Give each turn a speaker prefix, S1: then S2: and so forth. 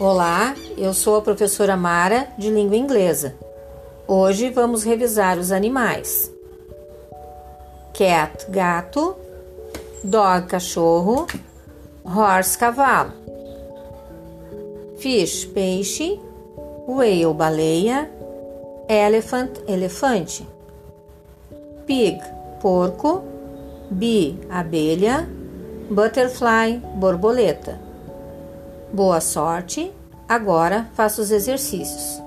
S1: Olá, eu sou a professora Mara de língua inglesa. Hoje vamos revisar os animais: cat, gato, dog, cachorro, horse, cavalo, fish, peixe, whale, baleia, elephant, elefante, pig, porco, bee, abelha, butterfly, borboleta. Boa sorte. Agora faça os exercícios.